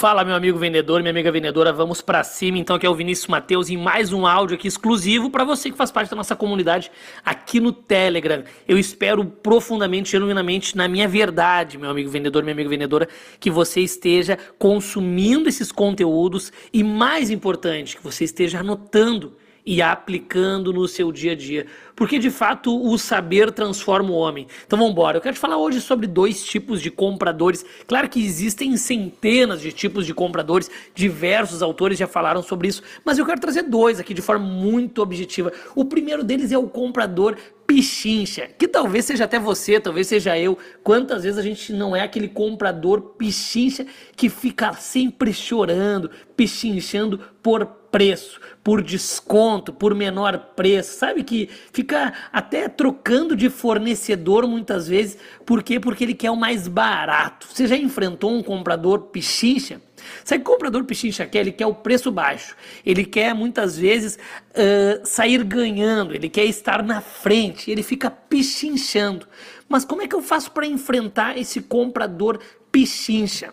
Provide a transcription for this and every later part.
Fala, meu amigo vendedor, minha amiga vendedora, vamos para cima. Então, aqui é o Vinícius Mateus em mais um áudio aqui exclusivo para você que faz parte da nossa comunidade aqui no Telegram. Eu espero profundamente, genuinamente, na minha verdade, meu amigo vendedor, minha amiga vendedora, que você esteja consumindo esses conteúdos e, mais importante, que você esteja anotando e aplicando no seu dia a dia. Porque de fato o saber transforma o homem. Então vamos embora. Eu quero te falar hoje sobre dois tipos de compradores. Claro que existem centenas de tipos de compradores, diversos autores já falaram sobre isso, mas eu quero trazer dois aqui de forma muito objetiva. O primeiro deles é o comprador pichincha, que talvez seja até você, talvez seja eu. Quantas vezes a gente não é aquele comprador pichincha que fica sempre chorando, pichinchando por preço, por desconto, por menor preço, sabe que fica até trocando de fornecedor muitas vezes, por quê? Porque ele quer o mais barato. Você já enfrentou um comprador pichincha? Sabe que o comprador pichincha quer? Ele quer o preço baixo. Ele quer muitas vezes uh, sair ganhando. Ele quer estar na frente. Ele fica pichinchando. Mas como é que eu faço para enfrentar esse comprador pichincha?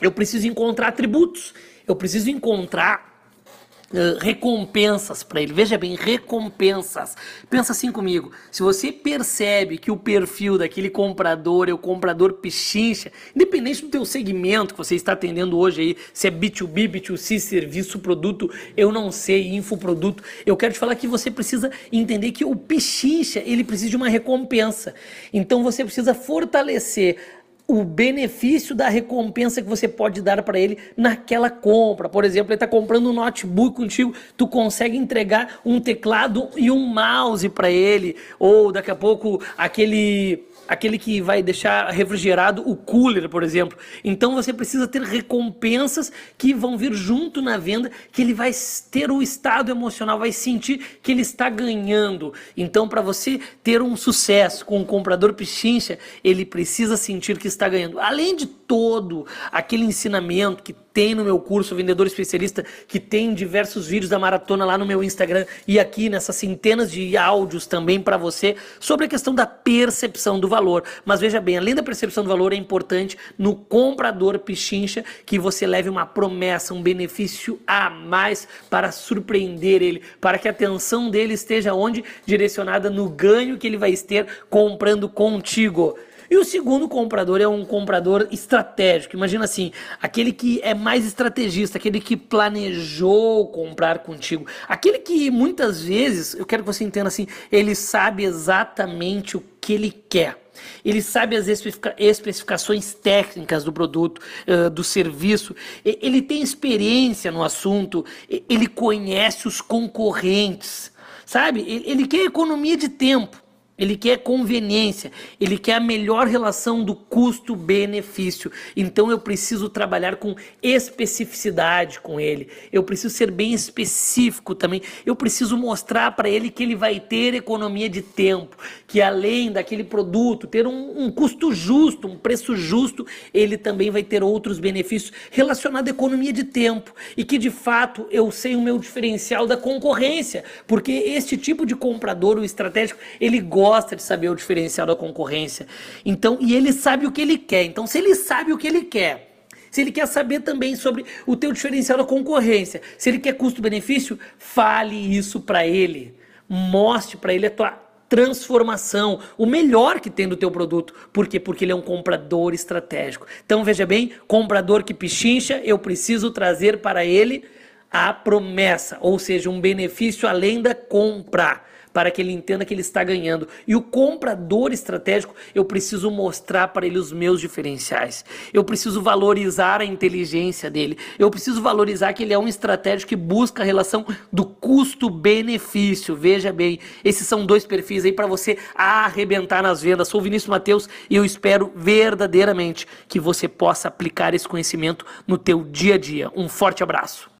Eu preciso encontrar atributos. Eu preciso encontrar Uh, recompensas para ele. Veja bem, recompensas. Pensa assim comigo. Se você percebe que o perfil daquele comprador é o comprador pichincha, independente do teu segmento que você está atendendo hoje aí, se é B2B, B2C, serviço, produto, eu não sei, infoproduto, eu quero te falar que você precisa entender que o pichincha, ele precisa de uma recompensa. Então você precisa fortalecer o benefício da recompensa que você pode dar para ele naquela compra. Por exemplo, ele está comprando um notebook contigo, tu consegue entregar um teclado e um mouse para ele, ou daqui a pouco aquele aquele que vai deixar refrigerado o cooler, por exemplo. Então você precisa ter recompensas que vão vir junto na venda, que ele vai ter o estado emocional, vai sentir que ele está ganhando. Então, para você ter um sucesso com o comprador pichincha, ele precisa sentir que está ganhando. Além de todo aquele ensinamento que tem no meu curso Vendedor Especialista, que tem diversos vídeos da maratona lá no meu Instagram e aqui nessas centenas de áudios também para você sobre a questão da percepção do valor. Mas veja bem, além da percepção do valor, é importante no comprador pichincha que você leve uma promessa, um benefício a mais para surpreender ele, para que a atenção dele esteja onde? Direcionada no ganho que ele vai ter comprando contigo. E o segundo comprador é um comprador estratégico. Imagina assim, aquele que é mais estrategista, aquele que planejou comprar contigo, aquele que muitas vezes, eu quero que você entenda assim, ele sabe exatamente o que ele quer. Ele sabe as especificações técnicas do produto, do serviço, ele tem experiência no assunto, ele conhece os concorrentes, sabe? Ele quer economia de tempo. Ele quer conveniência, ele quer a melhor relação do custo-benefício. Então eu preciso trabalhar com especificidade com ele. Eu preciso ser bem específico também. Eu preciso mostrar para ele que ele vai ter economia de tempo, que além daquele produto ter um, um, custo justo, um preço justo, ele também vai ter outros benefícios relacionados à economia de tempo e que de fato eu sei o meu diferencial da concorrência, porque este tipo de comprador, o estratégico, ele gosta gosta de saber o diferencial da concorrência. Então, e ele sabe o que ele quer. Então, se ele sabe o que ele quer, se ele quer saber também sobre o teu diferencial da concorrência, se ele quer custo-benefício, fale isso para ele. Mostre para ele a tua transformação, o melhor que tem do teu produto. Por quê? Porque ele é um comprador estratégico. Então veja bem, comprador que pichincha, eu preciso trazer para ele a promessa, ou seja, um benefício além da compra para que ele entenda que ele está ganhando. E o comprador estratégico, eu preciso mostrar para ele os meus diferenciais. Eu preciso valorizar a inteligência dele. Eu preciso valorizar que ele é um estratégico que busca a relação do custo-benefício. Veja bem, esses são dois perfis aí para você arrebentar nas vendas. Sou Vinícius Mateus e eu espero verdadeiramente que você possa aplicar esse conhecimento no teu dia a dia. Um forte abraço.